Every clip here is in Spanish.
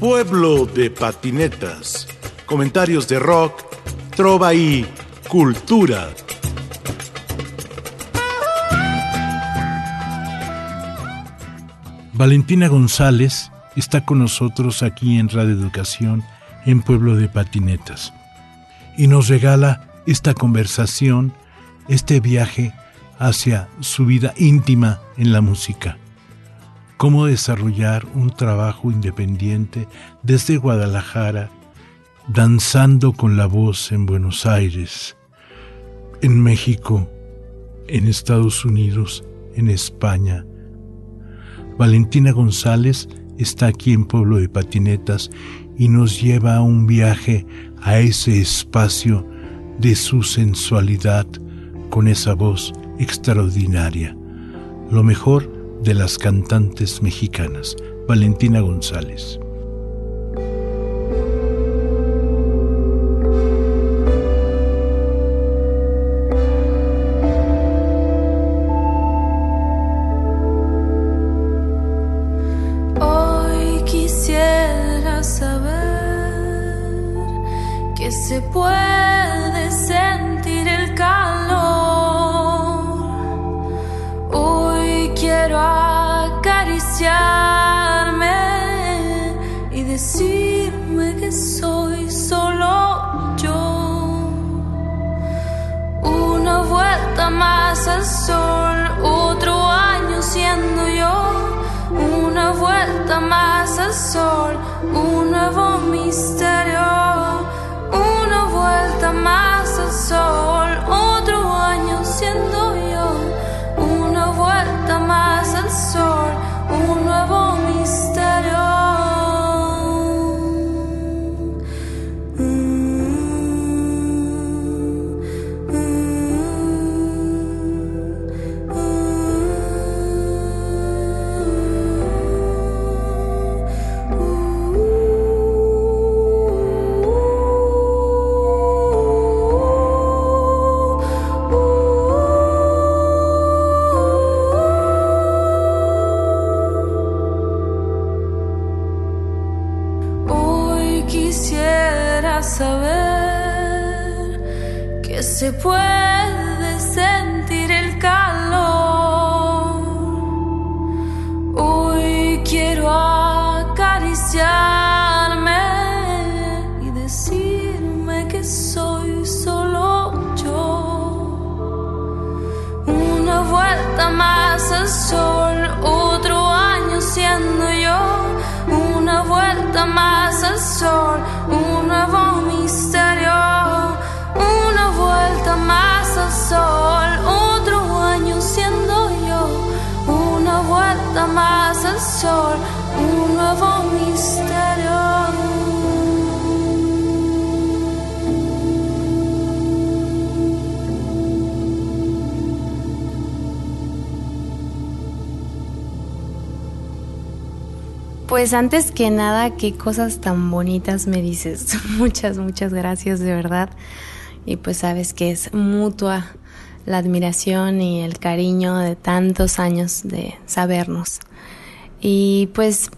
Pueblo de patinetas. Comentarios de rock, trova y cultura. Valentina González está con nosotros aquí en Radio Educación en Pueblo de Patinetas y nos regala esta conversación, este viaje hacia su vida íntima en la música cómo desarrollar un trabajo independiente desde Guadalajara, danzando con la voz en Buenos Aires, en México, en Estados Unidos, en España. Valentina González está aquí en Pueblo de Patinetas y nos lleva a un viaje a ese espacio de su sensualidad con esa voz extraordinaria. Lo mejor de las cantantes mexicanas, Valentina González. Vuelta más al sol, un nuevo misterio. Sol, un nuevo Pues antes que nada, qué cosas tan bonitas me dices. Muchas, muchas gracias de verdad. Y pues sabes que es mutua la admiración y el cariño de tantos años de sabernos. Y pues,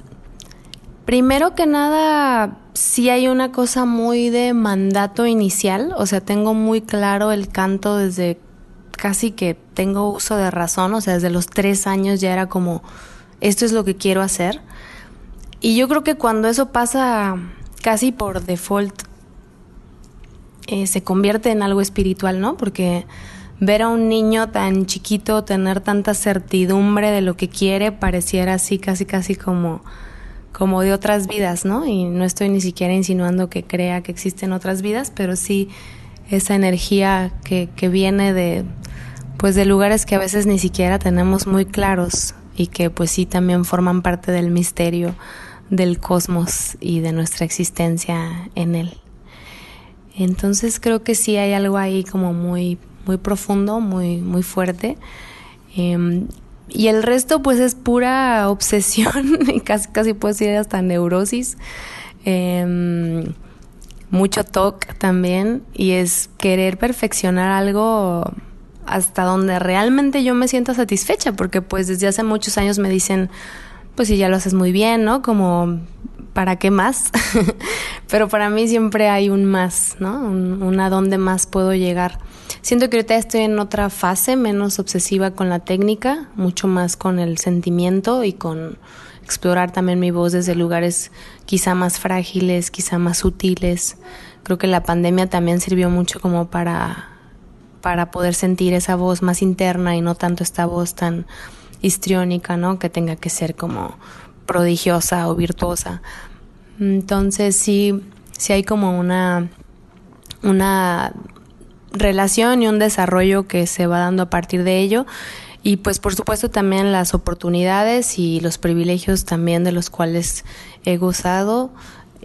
primero que nada, sí hay una cosa muy de mandato inicial. O sea, tengo muy claro el canto desde casi que tengo uso de razón. O sea, desde los tres años ya era como, esto es lo que quiero hacer. Y yo creo que cuando eso pasa casi por default, eh, se convierte en algo espiritual, ¿no? Porque ver a un niño tan chiquito tener tanta certidumbre de lo que quiere pareciera así, casi, casi como, como de otras vidas, ¿no? Y no estoy ni siquiera insinuando que crea que existen otras vidas, pero sí esa energía que, que viene de, pues de lugares que a veces ni siquiera tenemos muy claros y que pues sí también forman parte del misterio del cosmos y de nuestra existencia en él. Entonces creo que sí hay algo ahí como muy, muy profundo, muy, muy fuerte. Eh, y el resto pues es pura obsesión y casi, casi puedo decir hasta neurosis. Eh, mucho TOC también y es querer perfeccionar algo hasta donde realmente yo me siento satisfecha porque pues desde hace muchos años me dicen pues si ya lo haces muy bien, ¿no? Como ¿para qué más? Pero para mí siempre hay un más, ¿no? Un, a dónde más puedo llegar. Siento que ahorita estoy en otra fase, menos obsesiva con la técnica, mucho más con el sentimiento y con explorar también mi voz desde lugares quizá más frágiles, quizá más sutiles. Creo que la pandemia también sirvió mucho como para, para poder sentir esa voz más interna y no tanto esta voz tan histriónica, ¿no? Que tenga que ser como prodigiosa o virtuosa. Entonces sí, sí hay como una, una relación y un desarrollo que se va dando a partir de ello. Y pues por supuesto también las oportunidades y los privilegios también de los cuales he gozado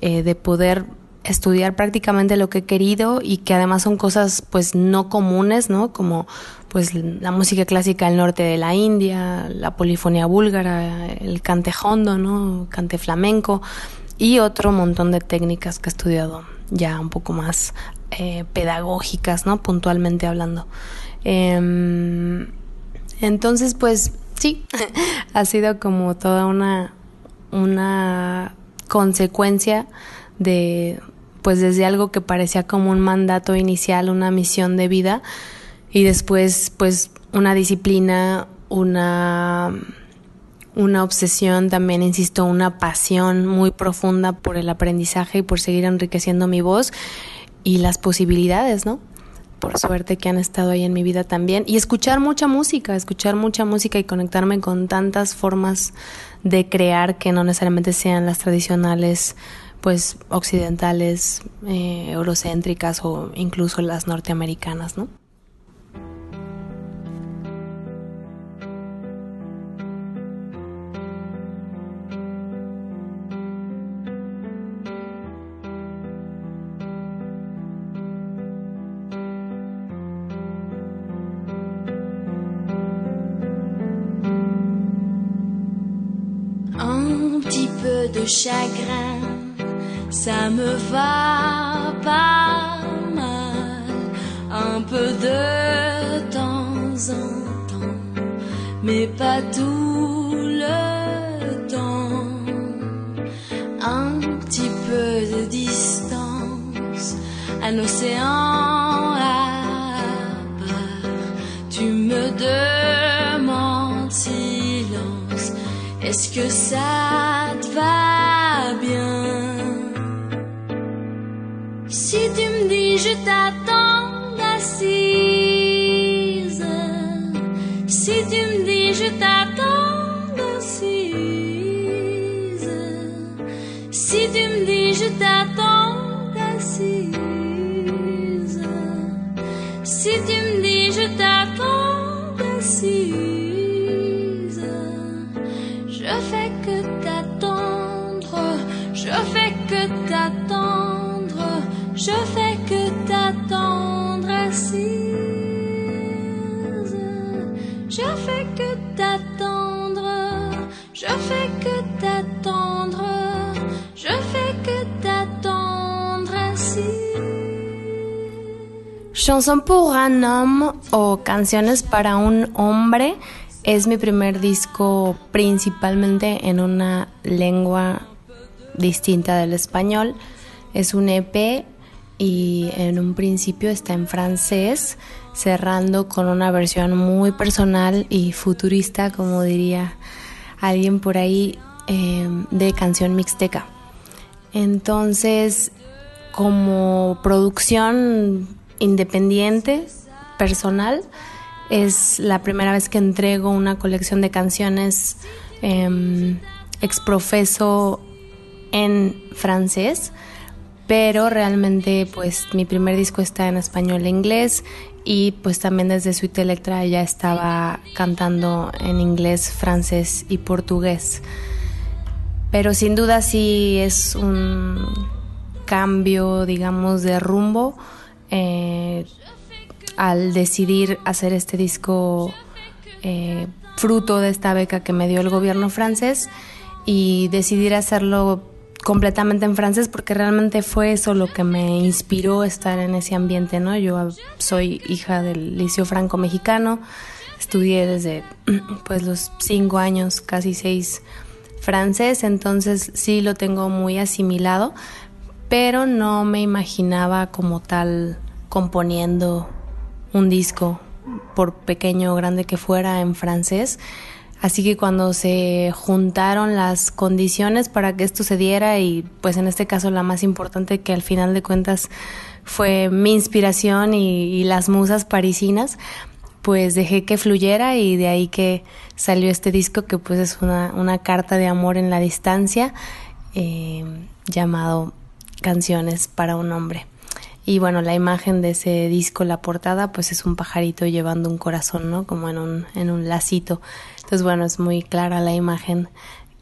eh, de poder estudiar prácticamente lo que he querido y que además son cosas pues no comunes, ¿no? Como pues la música clásica del norte de la India, la polifonía búlgara, el cante hondo, ¿no? Cante flamenco y otro montón de técnicas que he estudiado ya un poco más eh, pedagógicas, ¿no? Puntualmente hablando. Em, entonces, pues sí, ha sido como toda una, una consecuencia de, pues desde algo que parecía como un mandato inicial, una misión de vida, y después, pues, una disciplina, una una obsesión, también insisto, una pasión muy profunda por el aprendizaje y por seguir enriqueciendo mi voz y las posibilidades, ¿no? Por suerte que han estado ahí en mi vida también. Y escuchar mucha música, escuchar mucha música y conectarme con tantas formas de crear que no necesariamente sean las tradicionales, pues occidentales, eh, eurocéntricas o incluso las norteamericanas, ¿no? chagrin, me va pas mal, un peu de temps en temps, mais pas tout le temps. Un petit peu de distance, un océan à part, tu me demandes silence, est-ce que ça Chanson pour un homme o Canciones para un hombre es mi primer disco principalmente en una lengua distinta del español. Es un EP y en un principio está en francés, cerrando con una versión muy personal y futurista, como diría alguien por ahí, eh, de canción mixteca. Entonces, como producción independiente, personal. Es la primera vez que entrego una colección de canciones eh, exprofeso en francés, pero realmente pues mi primer disco está en español e inglés y pues también desde Suite Electra ya estaba cantando en inglés, francés y portugués. Pero sin duda sí es un cambio, digamos, de rumbo eh, al decidir hacer este disco eh, fruto de esta beca que me dio el gobierno francés y decidir hacerlo completamente en francés porque realmente fue eso lo que me inspiró estar en ese ambiente, ¿no? Yo soy hija del liceo franco mexicano, estudié desde pues los cinco años, casi seis francés, entonces sí lo tengo muy asimilado, pero no me imaginaba como tal componiendo un disco, por pequeño o grande que fuera, en francés. Así que cuando se juntaron las condiciones para que esto se diera y pues en este caso la más importante que al final de cuentas fue mi inspiración y, las musas parisinas, pues dejé que fluyera y de ahí que salió este disco que pues es una, carta de amor en la distancia eh, llamado Canciones para un hombre. Y bueno, la imagen de ese disco, la portada, pues es un pajarito llevando un corazón, ¿no? Como en un, en un lacito. Entonces, bueno, es muy clara la imagen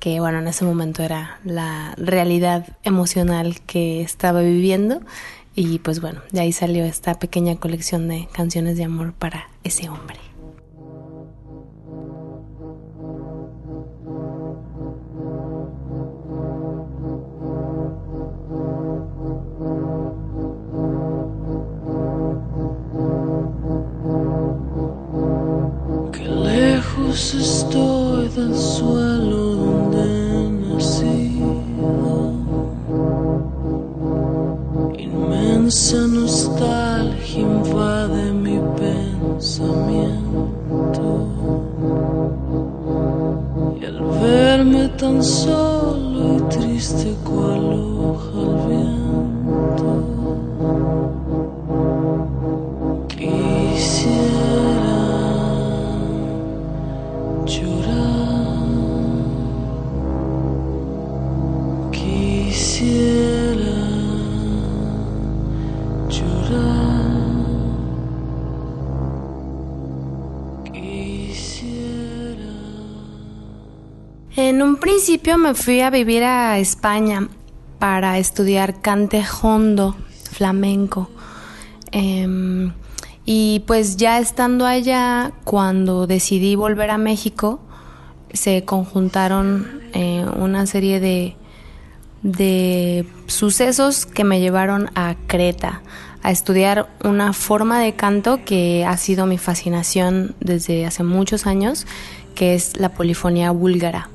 que, bueno, en ese momento era la realidad emocional que estaba viviendo. Y pues bueno, de ahí salió esta pequeña colección de canciones de amor para ese hombre. Estoy del suelo donde nací. Inmensa nostalgia invade mi pensamiento. Y al verme tan solo y triste cual principio me fui a vivir a España para estudiar cante hondo, flamenco. Em, y pues ya estando allá, cuando decidí volver a México, se conjuntaron eh, una serie de, de sucesos que me llevaron a Creta a estudiar una forma de canto que ha sido mi fascinación desde hace muchos años, que es la polifonía búlgara.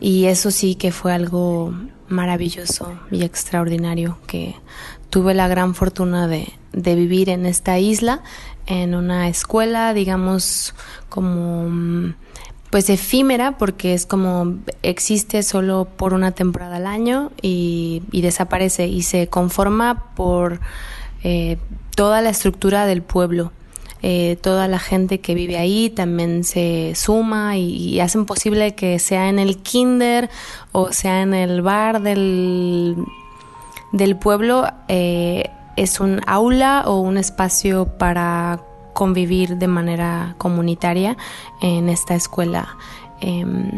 Y eso sí que fue algo maravilloso y extraordinario, que tuve la gran fortuna de, de vivir en esta isla, en una escuela, digamos, como pues efímera porque es como existe solo por una temporada al año y, y desaparece y se conforma por eh, toda la estructura del pueblo eh, toda la gente que vive ahí también se suma y, hacen posible que sea en el kinder o sea en el bar del, del pueblo, eh, es un aula o un espacio para convivir de manera comunitaria en esta escuela em,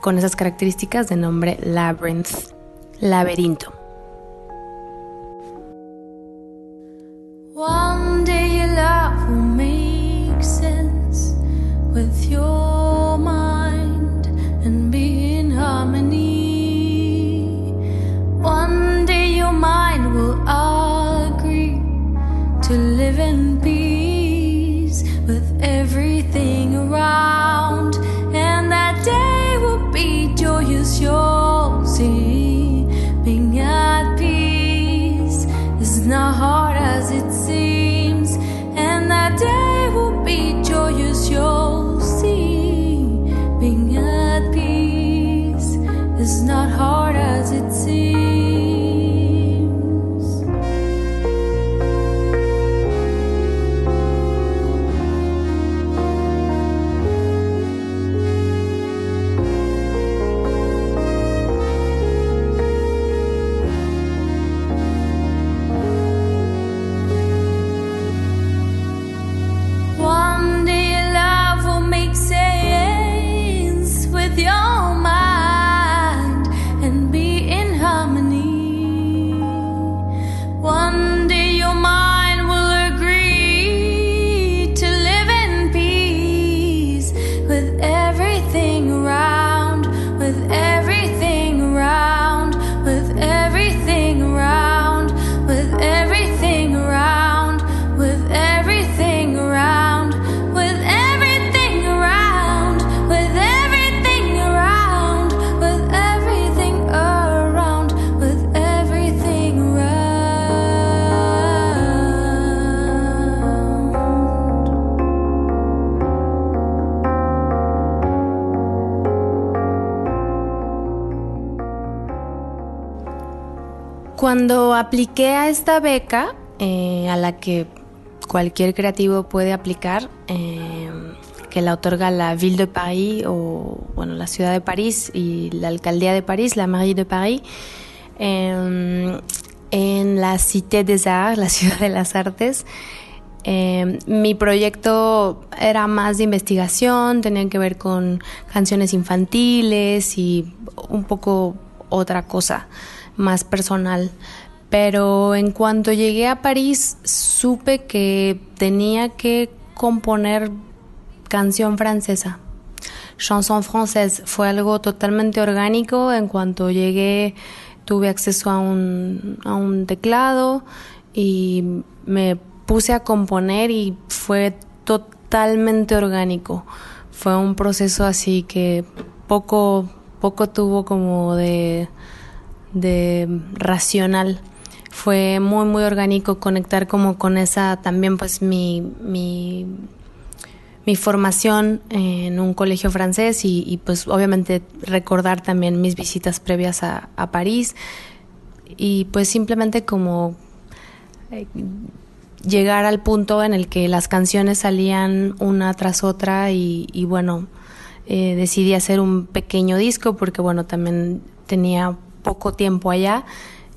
con esas características de nombre Labyrinth, laberinto. Cuando apliqué a esta beca, eh, a la que cualquier creativo puede aplicar, eh, que la otorga la Ville de Paris o bueno, la ciudad de París y la alcaldía de París, la Mairie de Paris, eh, en la Cité des Arts, la ciudad de las artes. Eh, mi proyecto era más de investigación, tenía que ver con canciones infantiles y un poco otra cosa más personal. Pero en cuanto llegué a París supe que tenía que componer canción francesa. Chanson française fue algo totalmente orgánico. En cuanto llegué tuve acceso a un, a un teclado y me puse a componer y fue totalmente orgánico. Fue un proceso así que poco, poco tuvo como de, de racional. Fue muy, muy orgánico conectar como con esa también pues mi, mi, mi formación en un colegio francés y, pues obviamente recordar también mis visitas previas a, a París y pues simplemente como eh, llegar al punto en el que las canciones salían una tras otra y, y bueno, eh, decidí hacer un pequeño disco porque bueno, también tenía poco tiempo allá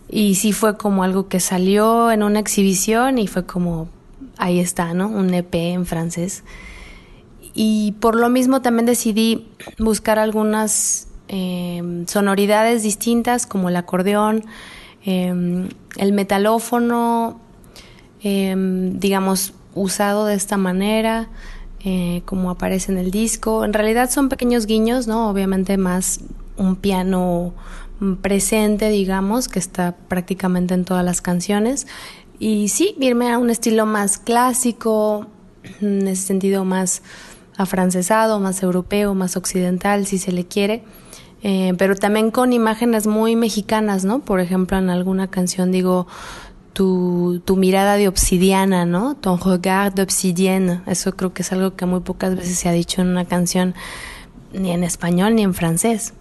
y sí fue como algo que salió en una exhibición y fue como, ahí está, ¿no? Un EP en francés. Y por lo mismo también decidí buscar algunas eh, sonoridades distintas como el acordeón, eh, el metalófono, eh, digamos, usado de esta manera, eh, como aparece en el disco. En realidad son pequeños guiños, ¿no? Obviamente más un piano presente, digamos, que está prácticamente en todas las canciones. Y sí, irme a un estilo más clásico, en ese sentido más afrancesado, más europeo, más occidental, si se le quiere. Eh, pero también con imágenes muy mexicanas, ¿no? Por ejemplo, en alguna canción digo, tu, tu mirada de obsidiana, ¿no? Ton regard d'obsidienne. Eso creo que es algo que muy pocas veces se ha dicho en una canción, ni en español ni en francés.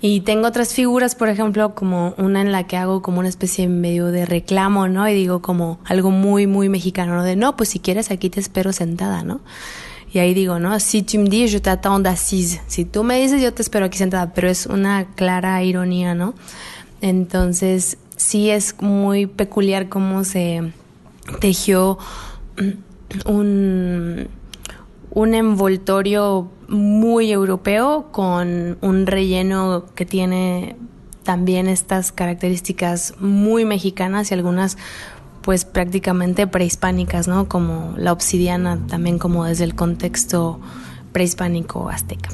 Y tengo otras figuras, por ejemplo, como una en la que hago como una especie medio de reclamo, ¿no? Y digo como algo muy, muy mexicano, ¿no? De no, pues si quieres aquí te espero sentada, ¿no? Y ahí digo, ¿no? Si tu me dis, je t'attends assise. Si tú me dices, yo te espero aquí sentada, pero es una clara ironía, ¿no? Entonces, sí es muy peculiar cómo se tejió un, un envoltorio muy europeo con un relleno que tiene también estas características muy mexicanas y algunas pues prácticamente prehispánicas, ¿no? Como la obsidiana, también como desde el contexto prehispánico azteca.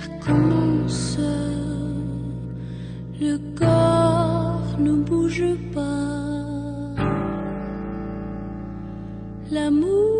Terre commence. Le corps ne bouge pas. L'amour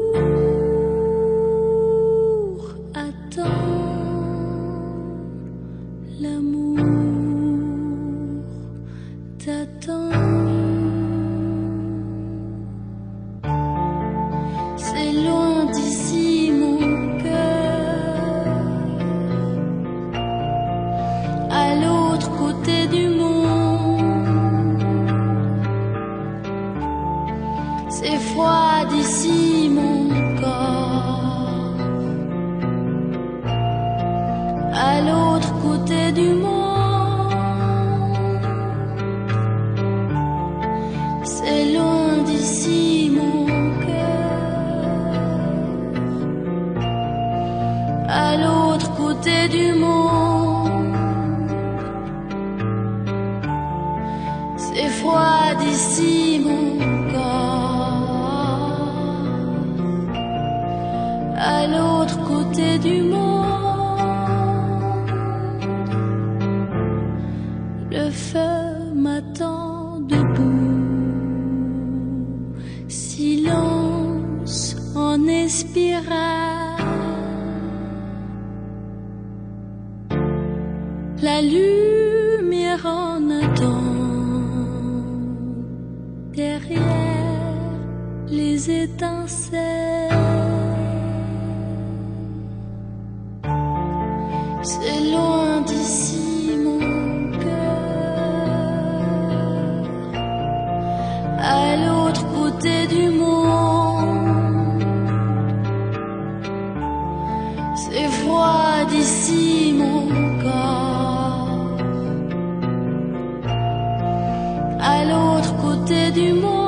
côté du monde.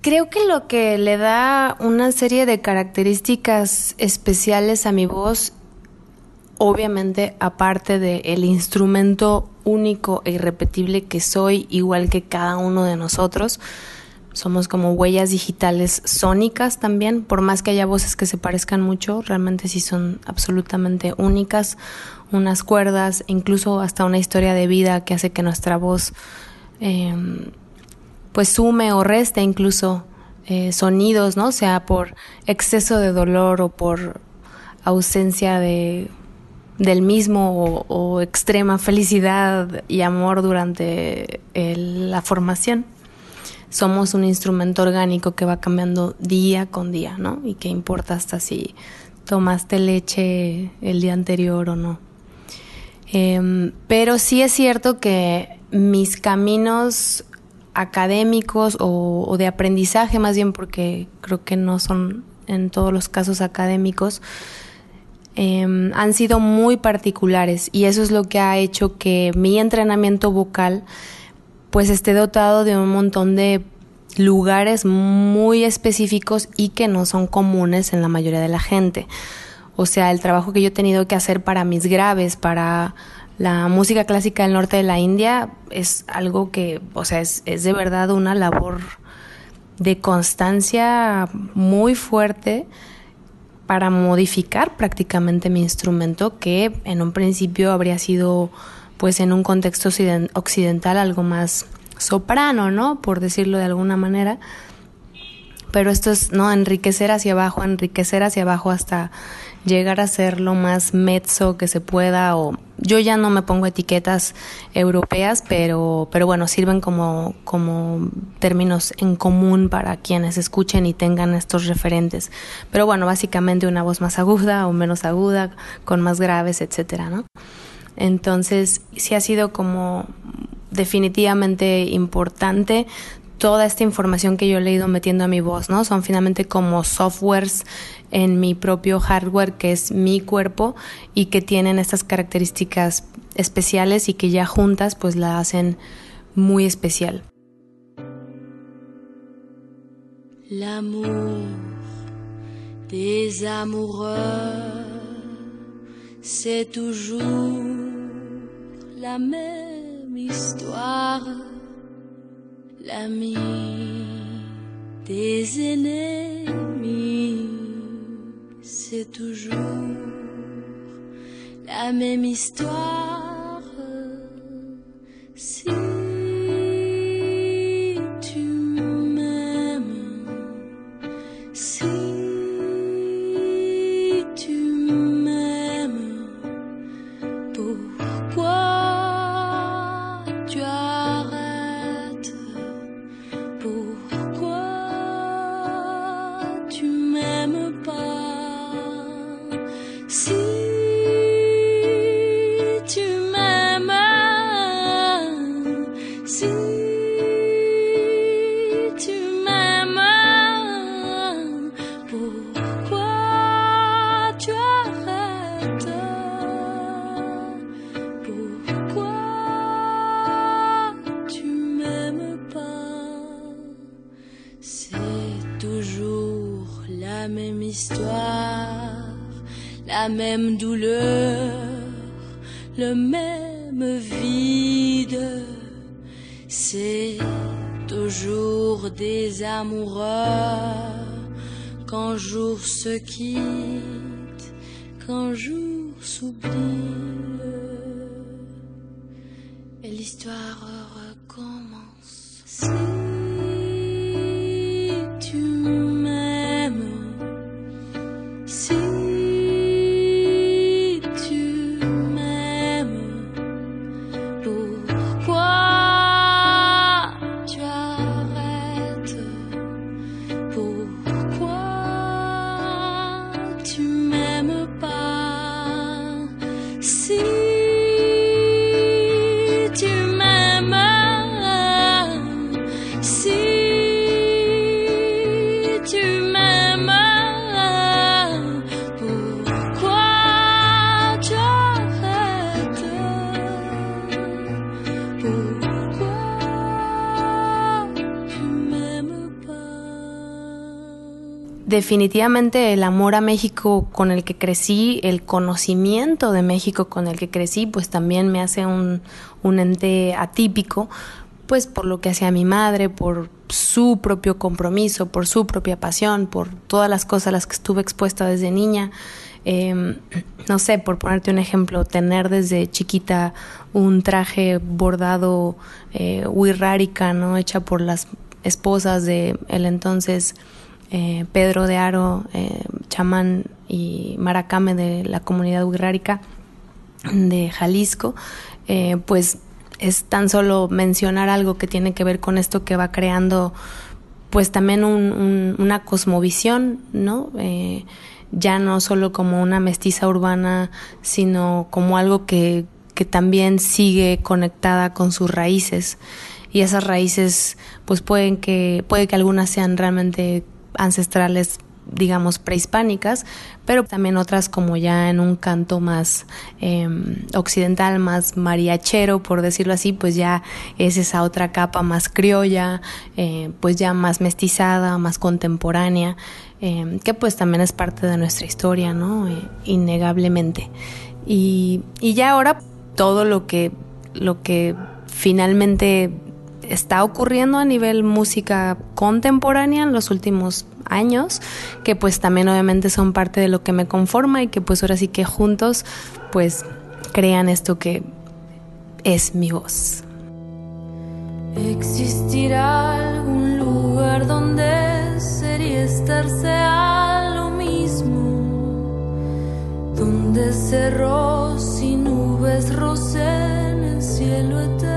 Creo que lo que le da una serie de características especiales a mi voz, obviamente aparte del instrumento único e irrepetible que soy, igual que cada uno de nosotros, somos como huellas digitales sónicas también, por más que haya voces que se parezcan mucho, realmente sí son absolutamente únicas, unas cuerdas, incluso hasta una historia de vida que hace que nuestra voz eh, pues sume o reste incluso eh, sonidos, ¿no? Sea por exceso de dolor o por ausencia de del mismo o, extrema felicidad y amor durante la formación. Somos un instrumento orgánico que va cambiando día con día, ¿no? Y que importa hasta si tomaste leche el día anterior o no. Em, pero sí es cierto que mis caminos académicos o, de aprendizaje, más bien porque creo que no son en todos los casos académicos, em, han sido muy particulares y eso es lo que ha hecho que mi entrenamiento vocal pues esté dotado de un montón de lugares muy específicos y que no son comunes en la mayoría de la gente. O sea, el trabajo que yo he tenido que hacer para mis graves, para la música clásica del norte de la India, es algo que, o sea, es, es de verdad una labor de constancia muy fuerte para modificar prácticamente mi instrumento que en un principio habría sido pues en un contexto occiden- occidental algo más soprano, ¿no? Por decirlo de alguna manera. Pero esto es, ¿no? Enriquecer hacia abajo, enriquecer hacia abajo hasta llegar a ser lo más mezzo que se pueda o yo ya no me pongo etiquetas europeas, pero, pero bueno, sirven como, como términos en común para quienes escuchen y tengan estos referentes. Pero bueno, básicamente una voz más aguda o menos aguda, con más graves, etcétera, ¿no? Entonces, sí ha sido como definitivamente importante toda esta información que yo he ido metiendo a mi voz, ¿no? Son finalmente como softwares en mi propio hardware, que es mi cuerpo, y que tienen estas características especiales y que ya juntas pues la hacen muy especial. L'amour des amoureux, c'est toujours la même histoire. L'ami des ennemis, c'est toujours la même histoire. La même douleur, le même vide. C'est toujours des amoureux qu'un jour se quittent, qu'un jour s'oublie. Et l'histoire recommence. see definitivamente el amor a México con el que crecí, el conocimiento de México con el que crecí, pues también me hace un, ente atípico, pues por lo que hacía mi madre, por su propio compromiso, por su propia pasión, por todas las cosas a las que estuve expuesta desde niña. Em, no sé, por ponerte un ejemplo, tener desde chiquita un traje bordado eh, ¿no? Hecha por las esposas de el entonces eh, Pedro de Aro, eh, chamán y maracame de la comunidad uigrárica de Jalisco, eh, pues es tan solo mencionar algo que tiene que ver con esto que va creando pues también una cosmovisión, ¿no? ya no solo como una mestiza urbana, sino como algo que, que también sigue conectada con sus raíces. Y esas raíces, pues pueden que, puede que algunas sean realmente ancestrales digamos prehispánicas, pero también otras como ya en un canto más em, occidental, más mariachero, por decirlo así, pues ya es esa otra capa más criolla, eh, pues ya más mestizada, más contemporánea, em, que pues también es parte de nuestra historia, ¿no? Eh, innegablemente. Y, y ya ahora todo lo que, lo que finalmente está ocurriendo a nivel música contemporánea en los últimos años, que pues también obviamente son parte de lo que me conforma y que pues ahora sí que juntos pues crean esto que es mi voz. ¿Existirá algún lugar donde sería estarse a lo mismo? Donde cerros y nubes rocen el cielo eterno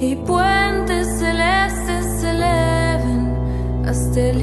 y puentes celestes se eleven hasta el